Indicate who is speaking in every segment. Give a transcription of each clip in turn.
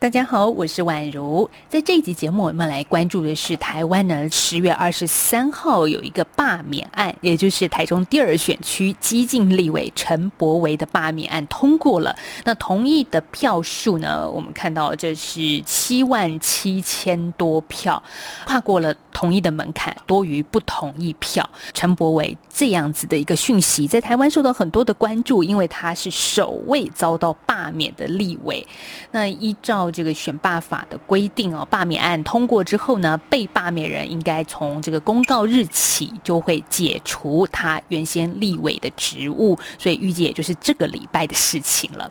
Speaker 1: 大家好，我是宛如。在这一集节目，我们来关注的是台湾呢，十月二十三号有一个罢免案，也就是台中第二选区激进立委陈柏维的罢免案通过了。那同意的票数呢，我们看到这是七万七千多票，跨过了同意的门槛，多于不同意票。陈柏维这样子的一个讯息，在台湾受到很多的关注，因为他是首位遭到罢免的立委。那依照这个选罢法的规定哦，罢免案通过之后呢，被罢免人应该从这个公告日起就会解除他原先立委的职务，所以预计也就是这个礼拜的事情了。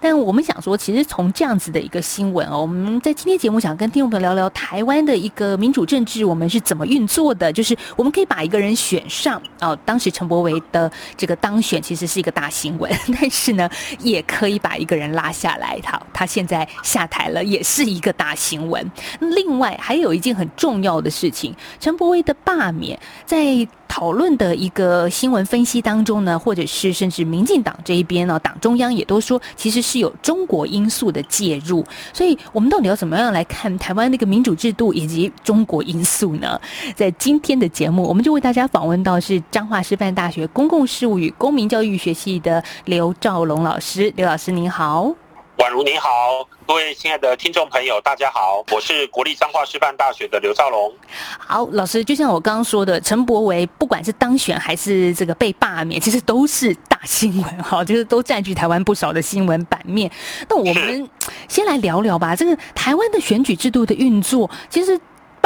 Speaker 1: 但我们想说，其实从这样子的一个新闻哦，我们在今天节目想跟听众朋友聊聊台湾的一个民主政治，我们是怎么运作的？就是我们可以把一个人选上哦，当时陈柏维的这个当选其实是一个大新闻，但是呢，也可以把一个人拉下来，他他现在下台。来了也是一个大新闻。另外还有一件很重要的事情，陈柏威的罢免，在讨论的一个新闻分析当中呢，或者是甚至民进党这一边呢，党中央也都说，其实是有中国因素的介入。所以，我们到底要怎么样来看台湾那个民主制度以及中国因素呢？在今天的节目，我们就为大家访问到是彰化师范大学公共事务与公民教育学系的刘兆龙老师。刘老师您好。
Speaker 2: 宛如你好，各位亲爱的听众朋友，大家好，我是国立彰化师范大学的刘兆龙。
Speaker 1: 好，老师，就像我刚刚说的，陈柏维不管是当选还是这个被罢免，其实都是大新闻哈，就是都占据台湾不少的新闻版面。那我们先来聊聊吧，这个台湾的选举制度的运作，其实。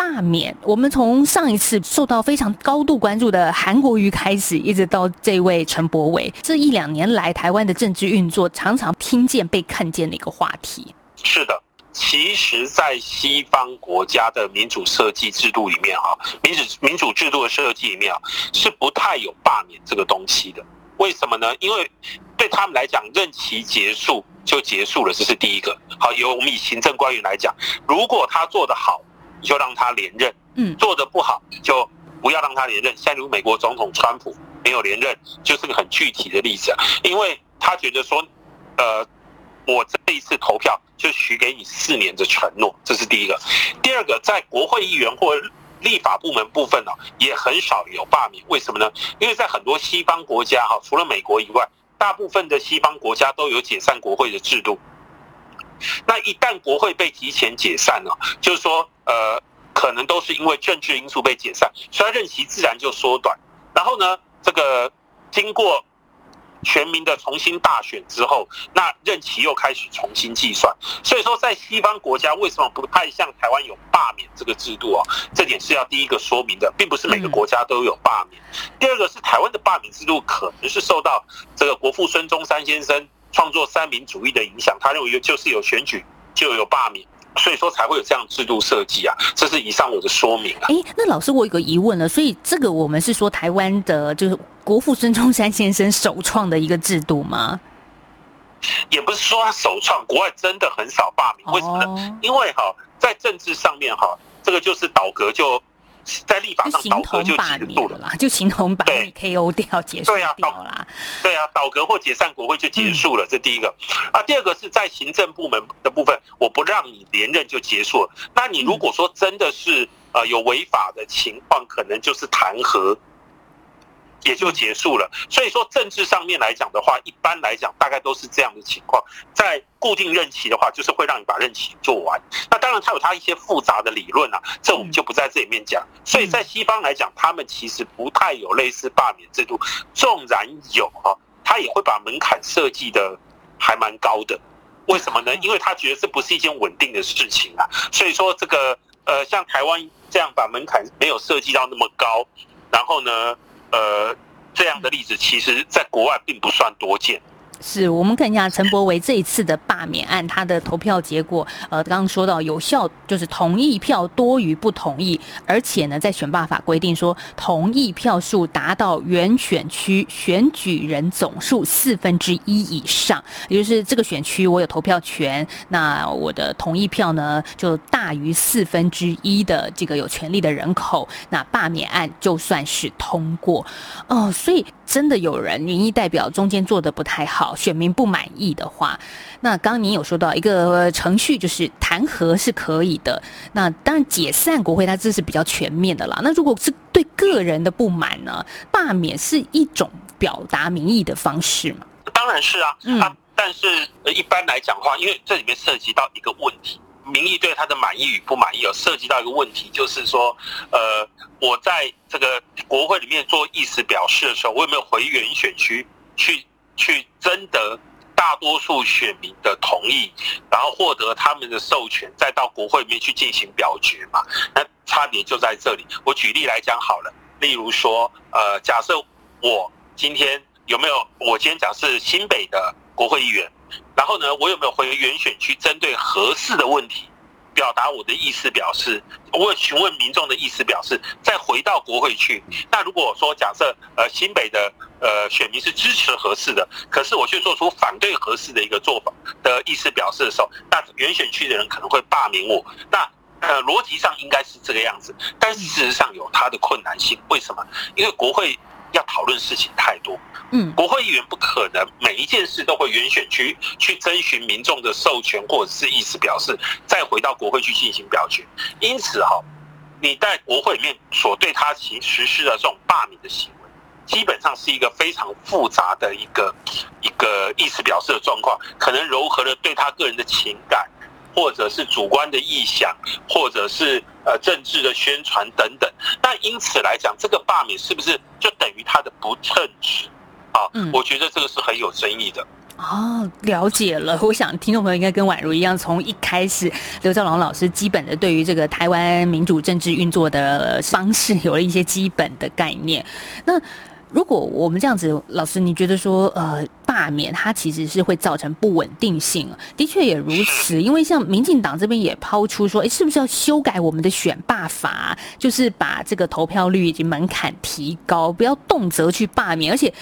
Speaker 1: 罢免，我们从上一次受到非常高度关注的韩国瑜开始，一直到这位陈柏伟，这一两年来台湾的政治运作，常常听见被看见的一个话题。
Speaker 2: 是的，其实，在西方国家的民主设计制度里面，哈，民主民主制度的设计里面啊，是不太有罢免这个东西的。为什么呢？因为对他们来讲，任期结束就结束了，这是第一个。好，由我们以行政官员来讲，如果他做得好。就让他连任，嗯，做的不好就不要让他连任。像如美国总统川普没有连任，就是个很具体的例子啊。因为他觉得说，呃，我这一次投票就许给你四年的承诺，这是第一个。第二个，在国会议员或立法部门部分呢，也很少有罢免。为什么呢？因为在很多西方国家哈，除了美国以外，大部分的西方国家都有解散国会的制度。那一旦国会被提前解散了，就是说。呃，可能都是因为政治因素被解散，所以任期自然就缩短。然后呢，这个经过全民的重新大选之后，那任期又开始重新计算。所以说，在西方国家为什么不太像台湾有罢免这个制度啊？这点是要第一个说明的，并不是每个国家都有罢免。第二个是台湾的罢免制度可能是受到这个国父孙中山先生创作三民主义的影响，他认为就是有选举就有罢免。所以说才会有这样制度设计啊，这是以上我的说明啊。
Speaker 1: 哎，那老师我有个疑问了，所以这个我们是说台湾的，就是国父孙中山先生首创的一个制度吗？
Speaker 2: 也不是说他首创，国外真的很少罢免，为什么呢？因为哈，在政治上面哈，这个就是倒阁就。在立法上倒戈就结束了
Speaker 1: 啦，就形同把你 KO 掉结束掉了。
Speaker 2: 对啊，倒戈或解散国会就结束了，这第一个。啊，第二个是在行政部门的部分，我不让你连任就结束了。那你如果说真的是呃有违法的情况，可能就是弹劾。也就结束了。所以说，政治上面来讲的话，一般来讲大概都是这样的情况。在固定任期的话，就是会让你把任期做完。那当然，它有它一些复杂的理论啊，这我们就不在这里面讲。所以在西方来讲，他们其实不太有类似罢免制度。纵然有啊，他也会把门槛设计的还蛮高的。为什么呢？因为他觉得这不是一件稳定的事情啊。所以说，这个呃，像台湾这样把门槛没有设计到那么高，然后呢？呃，这样的例子其实在国外并不算多见。
Speaker 1: 是我们看一下陈柏维这一次的罢免案，他的投票结果，呃，刚刚说到有效就是同意票多于不同意，而且呢，在选罢法规定说，同意票数达到原选区选举人总数四分之一以上，也就是这个选区我有投票权，那我的同意票呢就大于四分之一的这个有权利的人口，那罢免案就算是通过哦，所以。真的有人民意代表中间做的不太好，选民不满意的话，那刚刚您有说到一个程序，就是弹劾是可以的。那当然解散国会，它这是比较全面的啦。那如果是对个人的不满呢，罢免是一种表达民意的方式吗？
Speaker 2: 当然是啊，啊，但是一般来讲的话，因为这里面涉及到一个问题。民意对他的满意与不满意，有涉及到一个问题，就是说，呃，我在这个国会里面做意思表示的时候，我有没有回原选区去去征得大多数选民的同意，然后获得他们的授权，再到国会里面去进行表决嘛？那差别就在这里。我举例来讲好了，例如说，呃，假设我今天有没有，我今天讲是新北的国会议员。然后呢，我有没有回原选区针对合适的问题，表达我的意思表示？我询问民众的意思表示，再回到国会去。那如果说假设呃新北的呃选民是支持合适的，可是我却做出反对合适的一个做法的意思表示的时候，那原选区的人可能会罢免我。那呃逻辑上应该是这个样子，但事实上有它的困难性。为什么？因为国会。要讨论事情太多，嗯，国会议员不可能每一件事都会原选区去征询民众的授权或者是意思表示，再回到国会去进行表决。因此哈，你在国会里面所对他行实施的这种罢免的行为，基本上是一个非常复杂的一个一个意思表示的状况，可能糅合了对他个人的情感。或者是主观的臆想，或者是呃政治的宣传等等，那因此来讲，这个罢免是不是就等于他的不称职啊？嗯，我觉得这个是很有争议的。
Speaker 1: 哦，了解了。我想听众朋友应该跟宛如一样，从一开始刘兆龙老师基本的对于这个台湾民主政治运作的方式有了一些基本的概念。那如果我们这样子，老师，你觉得说，呃，罢免它其实是会造成不稳定性？的确也如此，因为像民进党这边也抛出说，哎，是不是要修改我们的选罢法，就是把这个投票率以及门槛提高，不要动辄去罢免。而且，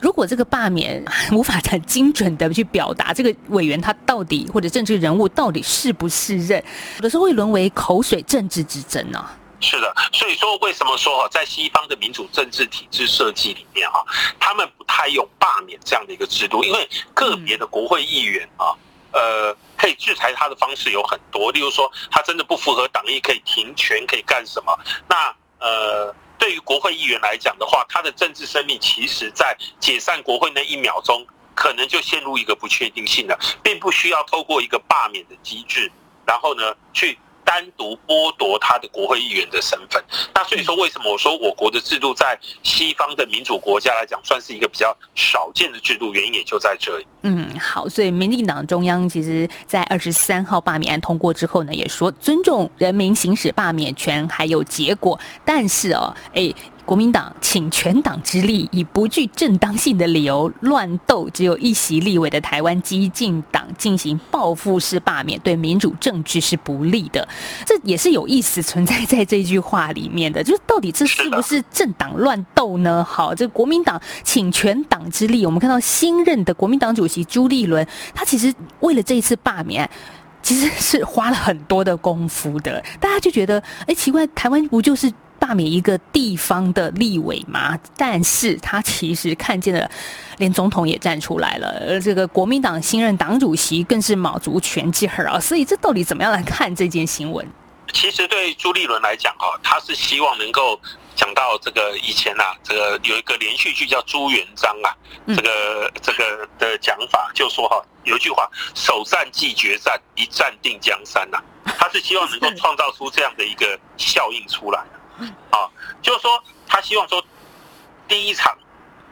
Speaker 1: 如果这个罢免无法很精准的去表达这个委员他到底或者政治人物到底是不是任，有的时候会沦为口水政治之争呢？
Speaker 2: 是的，所以说为什么说哈，在西方的民主政治体制设计里面哈，他们不太用罢免这样的一个制度，因为个别的国会议员啊，呃，可以制裁他的方式有很多，例如说他真的不符合党意，可以停权，可以干什么？那呃，对于国会议员来讲的话，他的政治生命其实在解散国会那一秒钟，可能就陷入一个不确定性了，并不需要透过一个罢免的机制，然后呢去。单独剥夺他的国会议员的身份，那所以说，为什么我说我国的制度在西方的民主国家来讲，算是一个比较少见的制度？原因也就在这里。
Speaker 1: 嗯，好，所以民进党中央其实在二十三号罢免案通过之后呢，也说尊重人民行使罢免权还有结果，但是哦，哎。国民党请全党之力，以不具正当性的理由乱斗只有一席立委的台湾激进党进行报复式罢免，对民主政治是不利的。这也是有意思存在在这句话里面的，就是到底这是不是政党乱斗呢？好，这国民党请全党之力，我们看到新任的国民党主席朱立伦，他其实为了这一次罢免，其实是花了很多的功夫的。大家就觉得，哎，奇怪，台湾不就是？罢免一个地方的立委嘛，但是他其实看见了，连总统也站出来了，而这个国民党新任党主席更是卯足全劲儿啊！所以这到底怎么样来看这件新闻？
Speaker 2: 其实对朱立伦来讲哈，他是希望能够讲到这个以前啊，这个有一个连续剧叫朱元璋啊，这个这个的讲法就说哈，有一句话“首战即决战，一战定江山”呐，他是希望能够创造出这样的一个效应出来。啊，啊就是说，他希望说，第一场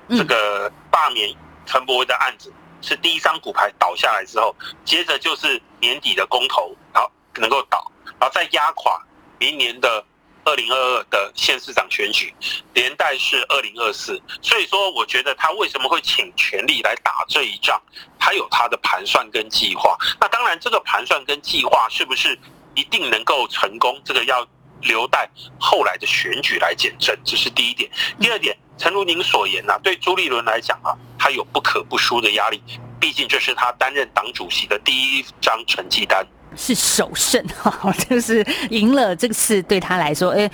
Speaker 2: 这个罢免陈伯威的案子是第一张骨牌倒下来之后，接着就是年底的公投，然后能够倒，然后再压垮明年的二零二二的县市长选举，连带是二零二四。所以说，我觉得他为什么会请全力来打这一仗，他有他的盘算跟计划。那当然，这个盘算跟计划是不是一定能够成功，这个要留待后来的选举来检证。这是第一点。第二点，诚如您所言呐，对朱立伦来讲啊，他有不可不输的压力，毕竟这是他担任党主席的第一张成绩单。
Speaker 1: 是首胜 哈，就是赢了这次对他来说，哎，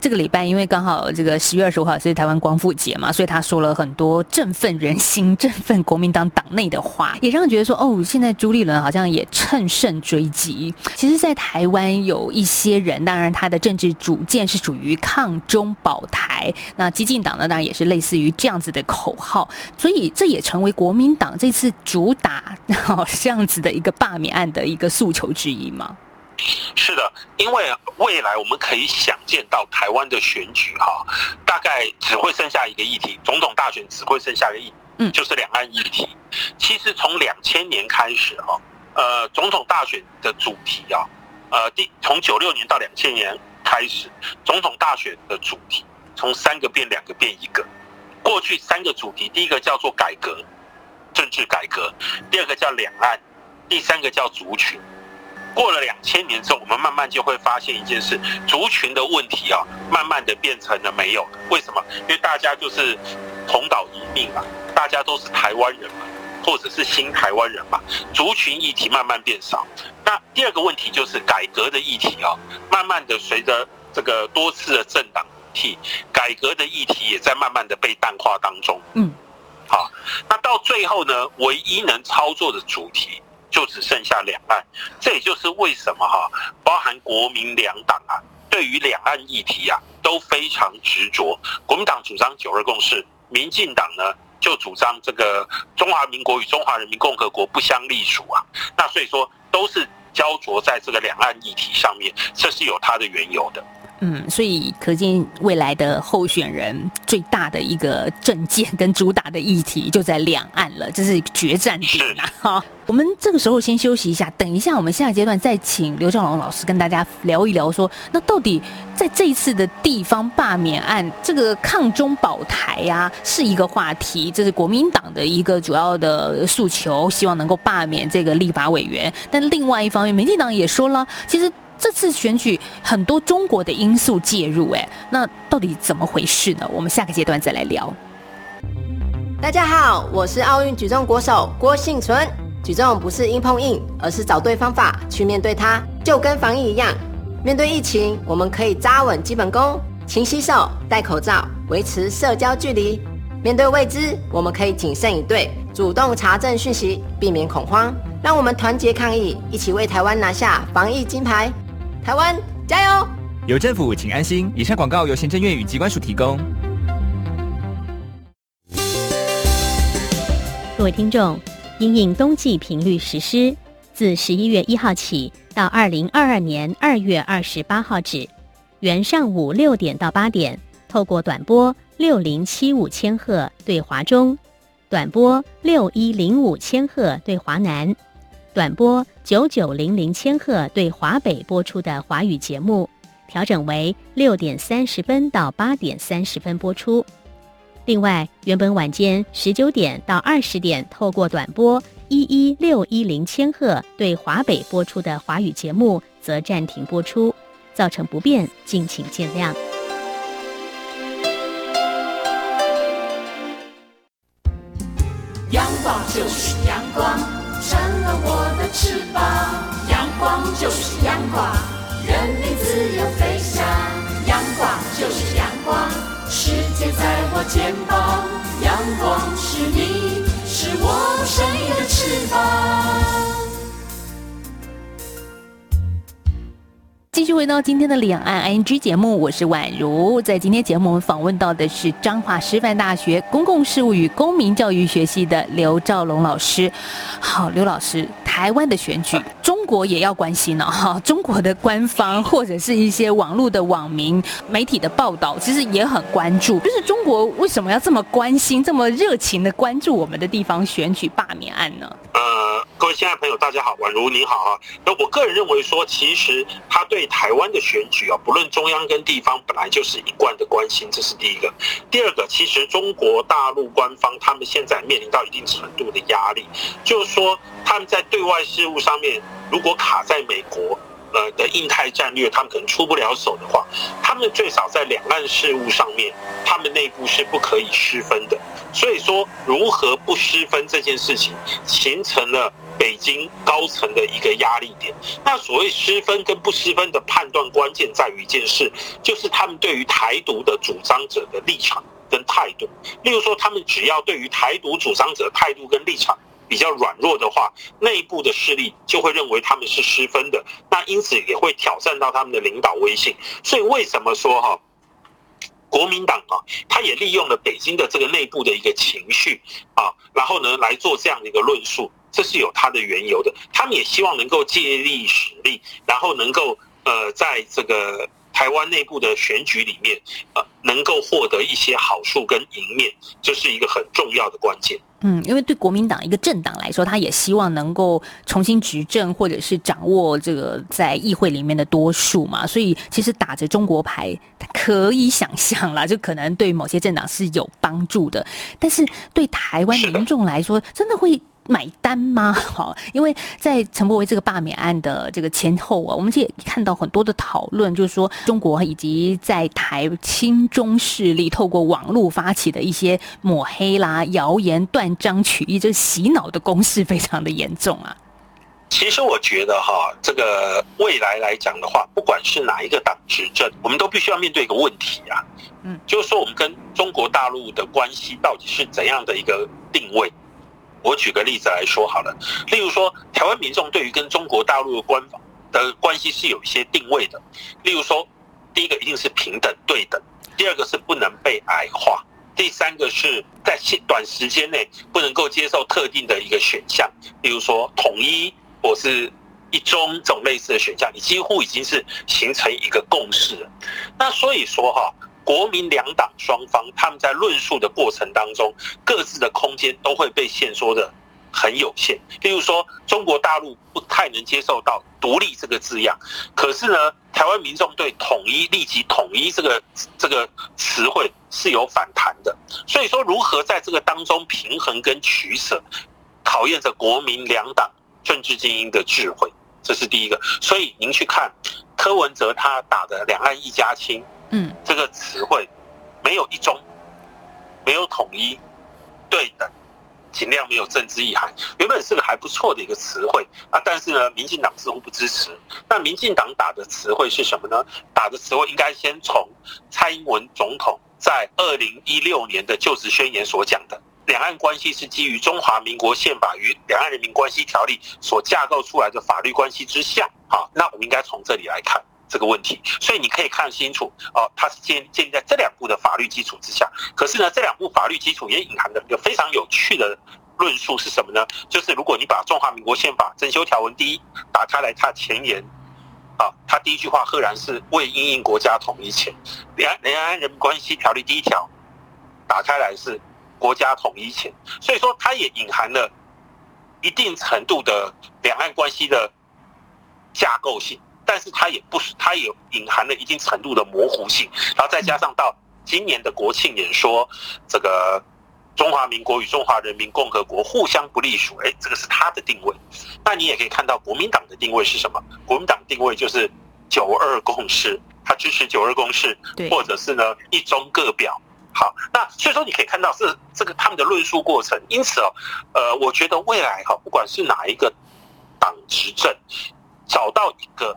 Speaker 1: 这个礼拜因为刚好这个十月二十五号是台湾光复节嘛，所以他说了很多振奋人心、振奋国民党党内的话，也让人觉得说，哦，现在朱立伦好像也趁胜追击。其实，在台湾有一些人，当然他的政治主见是属于抗中保台，那激进党呢，当然也是类似于这样子的口号，所以这也成为国民党这次主打 这样子的一个罢免案的一个诉求。之一吗？
Speaker 2: 是的，因为未来我们可以想见到台湾的选举哈，大概只会剩下一个议题，总统大选只会剩下一个议，嗯，就是两岸议题。其实从两千年开始哈，呃，总统大选的主题啊，呃，第从九六年到两千年开始，总统大选的主题从三个变两个变一个。过去三个主题，第一个叫做改革，政治改革；第二个叫两岸；第三个叫族群。过了两千年之后，我们慢慢就会发现一件事：族群的问题啊，慢慢的变成了没有。为什么？因为大家就是同岛一命嘛，大家都是台湾人嘛，或者是新台湾人嘛，族群议题慢慢变少。那第二个问题就是改革的议题啊，慢慢的随着这个多次的政党替，改革的议题也在慢慢的被淡化当中。嗯，好，那到最后呢，唯一能操作的主题。就只剩下两岸，这也就是为什么哈，包含国民两党啊，对于两岸议题啊都非常执着。国民党主张九二共识，民进党呢就主张这个中华民国与中华人民共和国不相隶属啊。那所以说都是焦灼在这个两岸议题上面，这是有它的缘由的。
Speaker 1: 嗯，所以可见未来的候选人最大的一个政见跟主打的议题就在两岸了，这是决战点呐！哈，我们这个时候先休息一下，等一下我们下阶段再请刘兆龙老师跟大家聊一聊，说那到底在这一次的地方罢免案，这个抗中保台呀是一个话题，这是国民党的一个主要的诉求，希望能够罢免这个立法委员。但另外一方面，民进党也说了，其实。这次选举很多中国的因素介入，哎，那到底怎么回事呢？我们下个阶段再来聊。
Speaker 3: 大家好，我是奥运举重国手郭幸存。举重不是硬碰硬，而是找对方法去面对它，就跟防疫一样。面对疫情，我们可以扎稳基本功，勤洗手、戴口罩，维持社交距离。面对未知，我们可以谨慎以对，主动查证讯息，避免恐慌。让我们团结抗疫，一起为台湾拿下防疫金牌。台湾加油！
Speaker 4: 有政府，请安心。以上广告由行政院与机关署提供。
Speaker 5: 各位听众，因应冬季频率实施，自十一月一号起到二零二二年二月二十八号止，原上午六点到八点，透过短波六零七五千赫对华中，短波六一零五千赫对华南。短波九九零零千赫对华北播出的华语节目，调整为六点三十分到八点三十分播出。另外，原本晚间十九点到二十点透过短波一一六一零千赫对华北播出的华语节目，则暂停播出，造成不便，敬请见谅。
Speaker 6: 阳光就是阳光。翅膀，阳光就是阳光，任你自由飞翔。阳光就是阳光，世界在我肩膀。阳光是你，是我生命的翅膀。
Speaker 1: 继续回到今天的两岸 ING 节目，我是宛如。在今天节目，我们访问到的是彰化师范大学公共事务与公民教育学系的刘兆龙老师。好，刘老师，台湾的选举，中国也要关心了。哈，中国的官方或者是一些网络的网民媒体的报道，其实也很关注。就是中国为什么要这么关心、这么热情的关注我们的地方选举罢免案呢？
Speaker 2: 各位亲爱的朋友，大家好，宛如你好啊。那我个人认为说，其实他对台湾的选举啊，不论中央跟地方，本来就是一贯的关心，这是第一个。第二个，其实中国大陆官方他们现在面临到一定程度的压力，就是说他们在对外事务上面，如果卡在美国。呃的印太战略，他们可能出不了手的话，他们最少在两岸事务上面，他们内部是不可以失分的。所以说，如何不失分这件事情，形成了北京高层的一个压力点。那所谓失分跟不失分的判断关键在于一件事，就是他们对于台独的主张者的立场跟态度。例如说，他们只要对于台独主张者态度跟立场。比较软弱的话，内部的势力就会认为他们是失分的，那因此也会挑战到他们的领导威信。所以为什么说哈，国民党啊，他也利用了北京的这个内部的一个情绪啊，然后呢来做这样的一个论述，这是有它的缘由的。他们也希望能够借力使力，然后能够呃在这个。台湾内部的选举里面，呃，能够获得一些好处跟赢面，这是一个很重要的关键。
Speaker 1: 嗯，因为对国民党一个政党来说，他也希望能够重新执政，或者是掌握这个在议会里面的多数嘛。所以，其实打着中国牌，可以想象啦，就可能对某些政党是有帮助的。但是，对台湾民众来说，真的会。买单吗？好，因为在陈柏维这个罢免案的这个前后啊，我们也看到很多的讨论，就是说中国以及在台亲中势力透过网络发起的一些抹黑啦、谣言、断章取义，这洗脑的攻势非常的严重啊。
Speaker 2: 其实我觉得哈，这个未来来讲的话，不管是哪一个党执政，我们都必须要面对一个问题啊，嗯，就是说我们跟中国大陆的关系到底是怎样的一个定位？我举个例子来说好了，例如说，台湾民众对于跟中国大陆的官方的关系是有一些定位的。例如说，第一个一定是平等对等，第二个是不能被矮化，第三个是在短时间内不能够接受特定的一个选项，例如说统一或是一中这种类似的选项，你几乎已经是形成一个共识了。那所以说哈。国民两党双方，他们在论述的过程当中，各自的空间都会被限缩的很有限。例如说，中国大陆不太能接受到“独立”这个字样，可是呢，台湾民众对“统一”立即统一这个这个词汇是有反弹的。所以说，如何在这个当中平衡跟取舍，考验着国民两党政治精英的智慧，这是第一个。所以您去看柯文哲他打的“两岸一家亲”。嗯，这个词汇没有一中，没有统一，对等，尽量没有政治意涵。原本是个还不错的一个词汇啊，但是呢，民进党似乎不支持。那民进党打的词汇是什么呢？打的词汇应该先从蔡英文总统在二零一六年的就职宣言所讲的，两岸关系是基于中华民国宪法与两岸人民关系条例所架构出来的法律关系之下。好，那我们应该从这里来看。这个问题，所以你可以看清楚哦，它是建建立在这两部的法律基础之下。可是呢，这两部法律基础也隐含着一个非常有趣的论述是什么呢？就是如果你把《中华民国宪法》增修条文第一打开来，它前言啊，它第一句话赫然是为因应国家统一前，《两两岸人民关系条例》第一条打开来是国家统一前，所以说它也隐含了一定程度的两岸关系的架构性。但是它也不是，它也隐含了一定程度的模糊性，然后再加上到今年的国庆演说，这个中华民国与中华人民共和国互相不隶属，哎，这个是它的定位。那你也可以看到国民党的定位是什么？国民党定位就是九二共识，他支持九二共识，或者是呢一中各表。好，那所以说你可以看到是这个他们的论述过程。因此哦，呃，我觉得未来哈，不管是哪一个党执政，找到一个。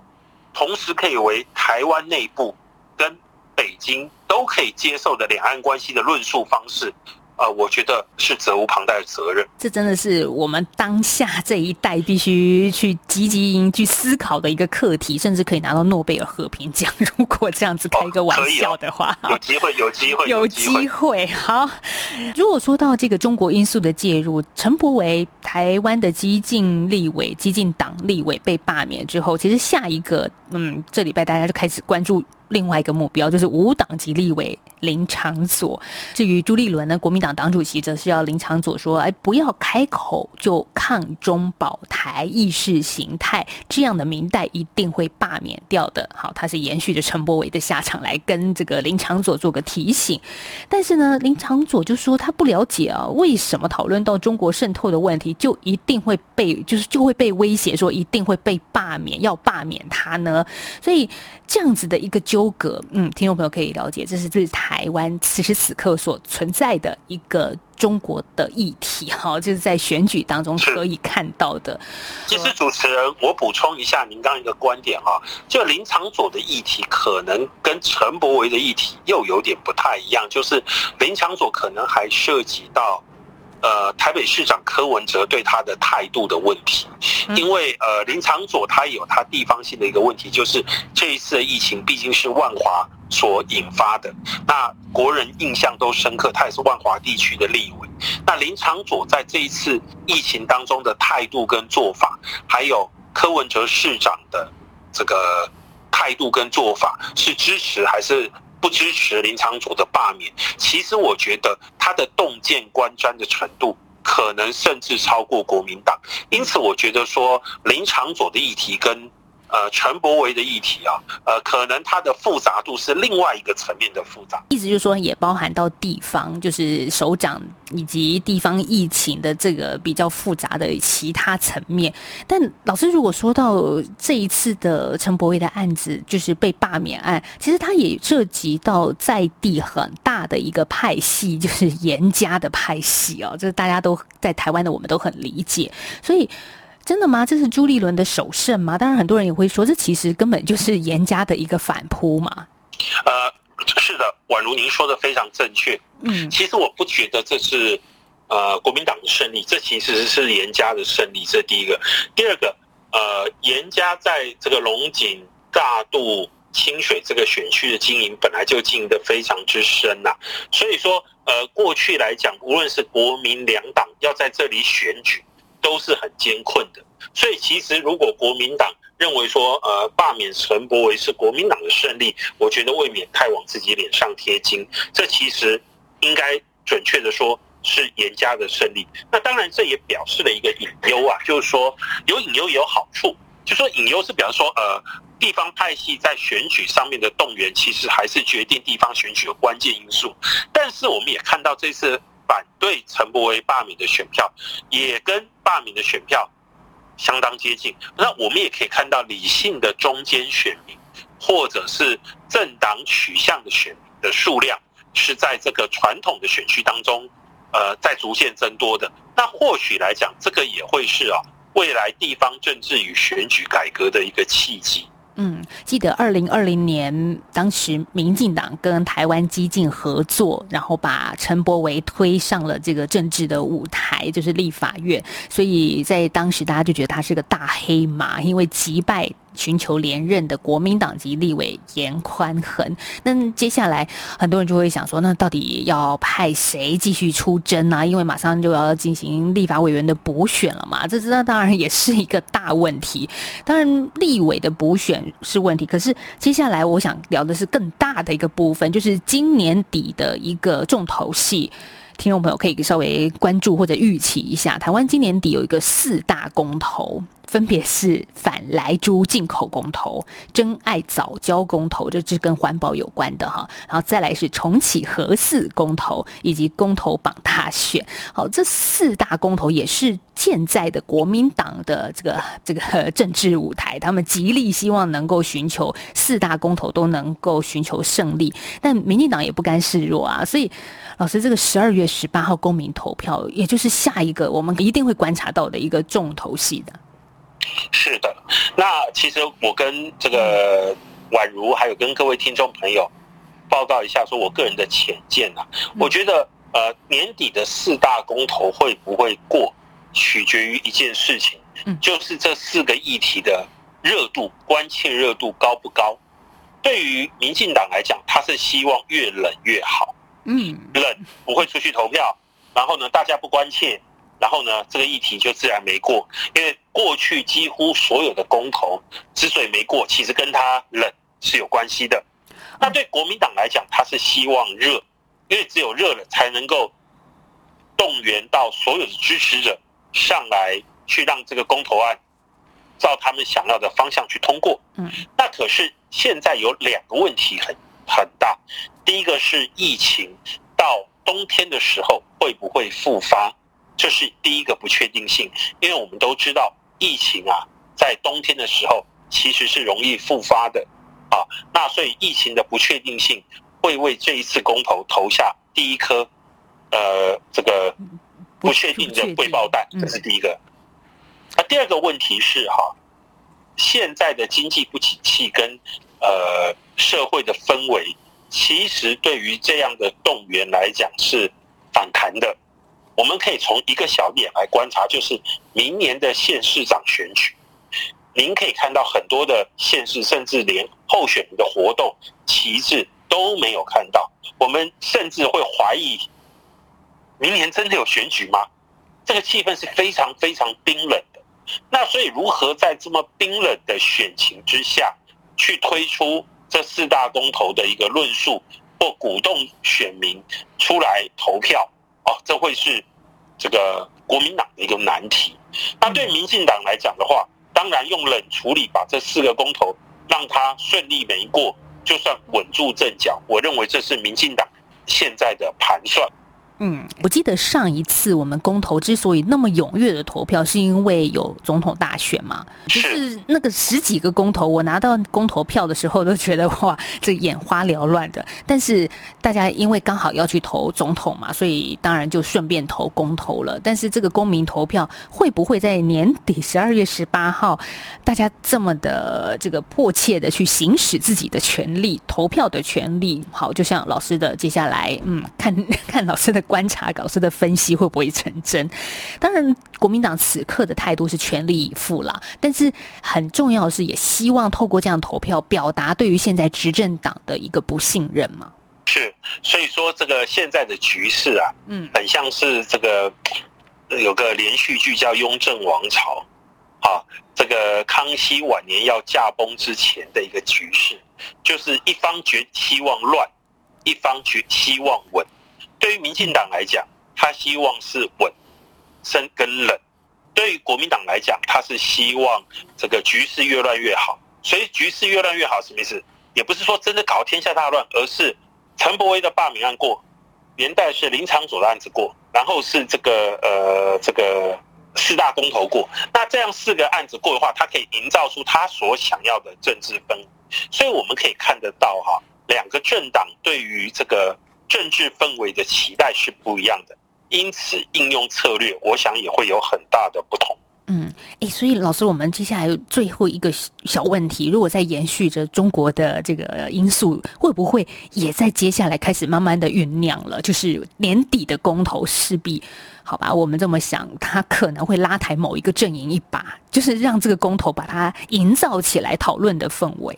Speaker 2: 同时可以为台湾内部跟北京都可以接受的两岸关系的论述方式。呃，我觉得是责无旁贷的责任。
Speaker 1: 这真的是我们当下这一代必须去积极去思考的一个课题，甚至可以拿到诺贝尔和平奖。如果这样子开个玩笑的话，
Speaker 2: 有机会，有机会，
Speaker 1: 有机会。好，如果说到这个中国因素的介入，陈柏维台湾的激进立委、激进党立委被罢免之后，其实下一个，嗯，这礼拜大家就开始关注另外一个目标，就是无党籍立委林长佐。至于朱立伦呢，国民党党主席则是要林长佐说：“哎，不要开口就抗中保台意识形态，这样的明代一定会罢免掉的。”好，他是延续着陈柏伟的下场来跟这个林长佐做个提醒。但是呢，林长佐就说他不了解啊，为什么讨论到中国渗透的问题，就一定会被就是就会被威胁说一定会被罢免，要罢免他呢？所以这样子的一个纠葛，嗯，听众朋友可以了解，这是对台湾此时此刻所存在的一个中国的议题，哈，就是在选举当中可以看到的。
Speaker 2: 其实主持人，我补充一下您刚刚一个观点哈，就林长佐的议题可能跟陈柏维的议题又有点不太一样，就是林长佐可能还涉及到。呃，台北市长柯文哲对他的态度的问题，因为呃，林长佐他有他地方性的一个问题，就是这一次的疫情毕竟是万华所引发的，那国人印象都深刻，他也是万华地区的立委。那林长佐在这一次疫情当中的态度跟做法，还有柯文哲市长的这个态度跟做法，是支持还是？不支持林长佐的罢免，其实我觉得他的洞见观瞻的程度，可能甚至超过国民党。因此，我觉得说林长佐的议题跟。呃，陈柏维的议题啊，呃，可能它的复杂度是另外一个层面的复杂。
Speaker 1: 意思就是说，也包含到地方，就是首长以及地方疫情的这个比较复杂的其他层面。但老师如果说到这一次的陈柏维的案子，就是被罢免案，其实它也涉及到在地很大的一个派系，就是严家的派系哦，这大家都在台湾的，我们都很理解，所以。真的吗？这是朱立伦的首胜吗？当然，很多人也会说，这其实根本就是严家的一个反扑嘛。
Speaker 2: 呃，是的，宛如您说的非常正确。嗯，其实我不觉得这是呃国民党的胜利，这其实是严家的胜利。这第一个，第二个，呃，严家在这个龙井、大渡、清水这个选区的经营本来就经营的非常之深呐，所以说，呃，过去来讲，无论是国民两党要在这里选举。都是很艰困的，所以其实如果国民党认为说，呃，罢免陈柏维是国民党的胜利，我觉得未免太往自己脸上贴金。这其实应该准确的说是严家的胜利。那当然，这也表示了一个隐忧啊，就是说有隐忧也有好处。就说隐忧是，比方说，呃，地方派系在选举上面的动员，其实还是决定地方选举的关键因素。但是我们也看到这次。反对陈柏维罢免的选票，也跟罢免的选票相当接近。那我们也可以看到，理性的中间选民，或者是政党取向的选民的数量，是在这个传统的选区当中，呃，在逐渐增多的。那或许来讲，这个也会是啊，未来地方政治与选举改革的一个契机。
Speaker 1: 嗯，记得二零二零年，当时民进党跟台湾激进合作，然后把陈柏维推上了这个政治的舞台，就是立法院。所以在当时，大家就觉得他是个大黑马，因为击败。寻求连任的国民党籍立委严宽恒，那接下来很多人就会想说，那到底要派谁继续出征呢？因为马上就要进行立法委员的补选了嘛，这这当然也是一个大问题。当然，立委的补选是问题，可是接下来我想聊的是更大的一个部分，就是今年底的一个重头戏。听众朋友可以稍微关注或者预期一下，台湾今年底有一个四大公投。分别是反来猪进口公投、真爱早教公投，这是跟环保有关的哈。然后再来是重启核四公投，以及公投榜大选。好，这四大公投也是现在的国民党的这个这个政治舞台，他们极力希望能够寻求四大公投都能够寻求胜利，但民进党也不甘示弱啊。所以，老师，这个十二月十八号公民投票，也就是下一个我们一定会观察到的一个重头戏的。
Speaker 2: 是的，那其实我跟这个宛如还有跟各位听众朋友报告一下，说我个人的浅见啊，我觉得呃年底的四大公投会不会过，取决于一件事情，就是这四个议题的热度、关切热度高不高。对于民进党来讲，他是希望越冷越好，嗯，冷不会出去投票，然后呢，大家不关切。然后呢，这个议题就自然没过，因为过去几乎所有的公投之所以没过，其实跟他冷是有关系的。那对国民党来讲，他是希望热，因为只有热了才能够动员到所有的支持者上来，去让这个公投案照他们想要的方向去通过。
Speaker 1: 嗯，
Speaker 2: 那可是现在有两个问题很很大，第一个是疫情到冬天的时候会不会复发，这是第一个不确定性，因为我们都知道疫情啊，在冬天的时候其实是容易复发的啊，那所以疫情的不确定性会为这一次公投投下第一颗呃这个不确定的未爆弹，
Speaker 1: 嗯
Speaker 2: 这是第一个。那第二个问题是哈，现在的经济不景气跟呃社会的氛围，其实对于这样的动员来讲是反弹的。我们可以从一个小点来观察，就是明年的县市长选举，您可以看到很多的县市，甚至连候选人的活动旗帜都没有看到。我们甚至会怀疑，明年真的有选举吗？这个气氛是非常非常冰冷的。那所以，如何在这么冰冷的选情之下，去推出这四大公投的一个论述，或鼓动选民出来投票？哦，这会是这个国民党的一个难题。那对民进党来讲的话，当然用冷处理把这四个公投让他顺利没过，就算稳住阵脚。我认为这是民进党现在的盘算。
Speaker 1: 嗯，我记得上一次我们公投之所以那么踊跃的投票，是因为有总统大选嘛？就是是那个十几个公投，我拿到公投票的时候都觉得哇，这眼花缭乱的。但是大家因为刚好要去投总统嘛，所以当然就顺便投公投了。但是这个公民投票会不会在年底十二月十八号，大家这么的这个迫切的去行使自己的权利，投票的权利？好，就像老师的接下来，嗯，看 看老师的观察，老师的分析会不会成真？当然，国民党此刻的态度是全力以赴啦，但是很重要的是，也希望透过这样投票，表达对于现在执政党的一个不信任嘛。
Speaker 2: 是，所以说这个现在的局势啊，
Speaker 1: 嗯
Speaker 2: 很像是这个呃有个连续剧叫《雍正王朝》，啊，这个康熙晚年要驾崩之前的一个局势，就是一方觉希望乱，一方觉希望稳。对于民进党来讲，他希望是稳、生跟冷；对于国民党来讲，他是希望这个局势越乱越好。所以局势越乱越好什么意思？也不是说真的搞天下大乱，而是陈柏威的罢免案过，连带是林长佐的案子过，然后是这个呃这个四大公投过。那这样四个案子过的话，他可以营造出他所想要的政治氛围。所以我们可以看得到哈，两个政党对于这个政治氛围的期待是不一样的，因此应用策略，我想也会有很大的不同。
Speaker 1: 嗯，诶，所以老师，我们接下来最后一个小问题，如果在延续着中国的这个因素，会不会也在接下来开始慢慢的酝酿了？就是年底的公投势必，好吧，我们这么想，他可能会拉抬某一个阵营一把，就是让这个公投把它营造起来讨论的氛围。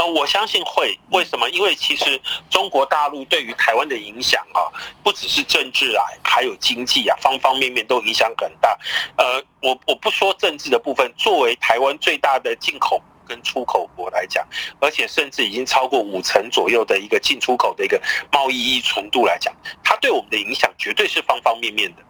Speaker 2: 呃，我相信会。为什么？因为其实中国大陆对于台湾的影响啊，不只是政治啊，还有经济啊，方方面面都影响很大。呃，我我不说政治的部分，作为台湾最大的进口跟出口国来讲，而且甚至已经超过五成左右的一个进出口的一个贸易依存度来讲，它对我们的影响绝对是方方面面的。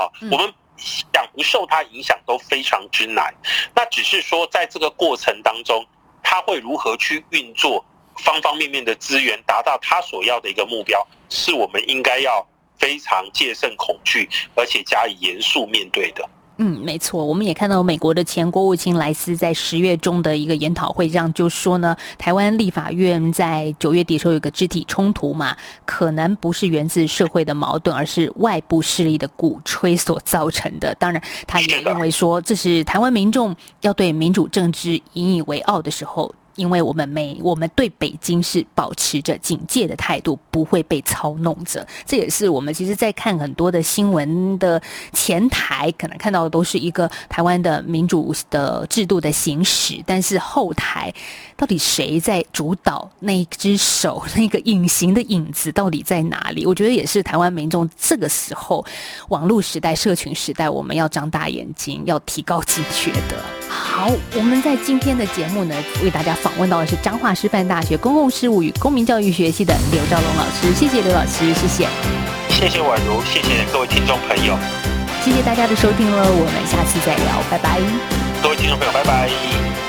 Speaker 2: 啊，
Speaker 1: 嗯
Speaker 2: 我们想不受它影响都非常之难。那只是说，在这个过程当中，他会如何去运作方方面面的资源，达到他所要的一个目标，是我们应该要非常戒慎恐惧，而且加以严肃面对的。
Speaker 1: 嗯，没错，我们也看到美国的前国务卿莱斯在十月中的一个研讨会上就说呢，台湾立法院在九月底时候有个肢体冲突嘛，可能不是源自社会的矛盾，而是外部势力的鼓吹所造成的。当然，他也认为说，这是台湾民众要对民主政治引以为傲的时候。因为我们每我们对北京是保持着警戒的态度，不会被操弄着。这也是我们其实，在看很多的新闻的前台，可能看到的都是一个台湾的民主的制度的行使，但是后台到底谁在主导？那一只手，那个隐形的影子到底在哪里？我觉得也是台湾民众这个时候，网络时代、社群时代，我们要张大眼睛，要提高警觉的。好，我们在今天的节目呢，为大家访问到的是彰化师范大学公共事务与公民教育学系的刘兆龙老师，谢谢刘老师，谢谢，
Speaker 2: 谢谢宛如，谢谢各位听众朋友，
Speaker 1: 谢谢大家的收听了，我们下期再聊，拜拜。
Speaker 2: 各位听众朋友，拜拜。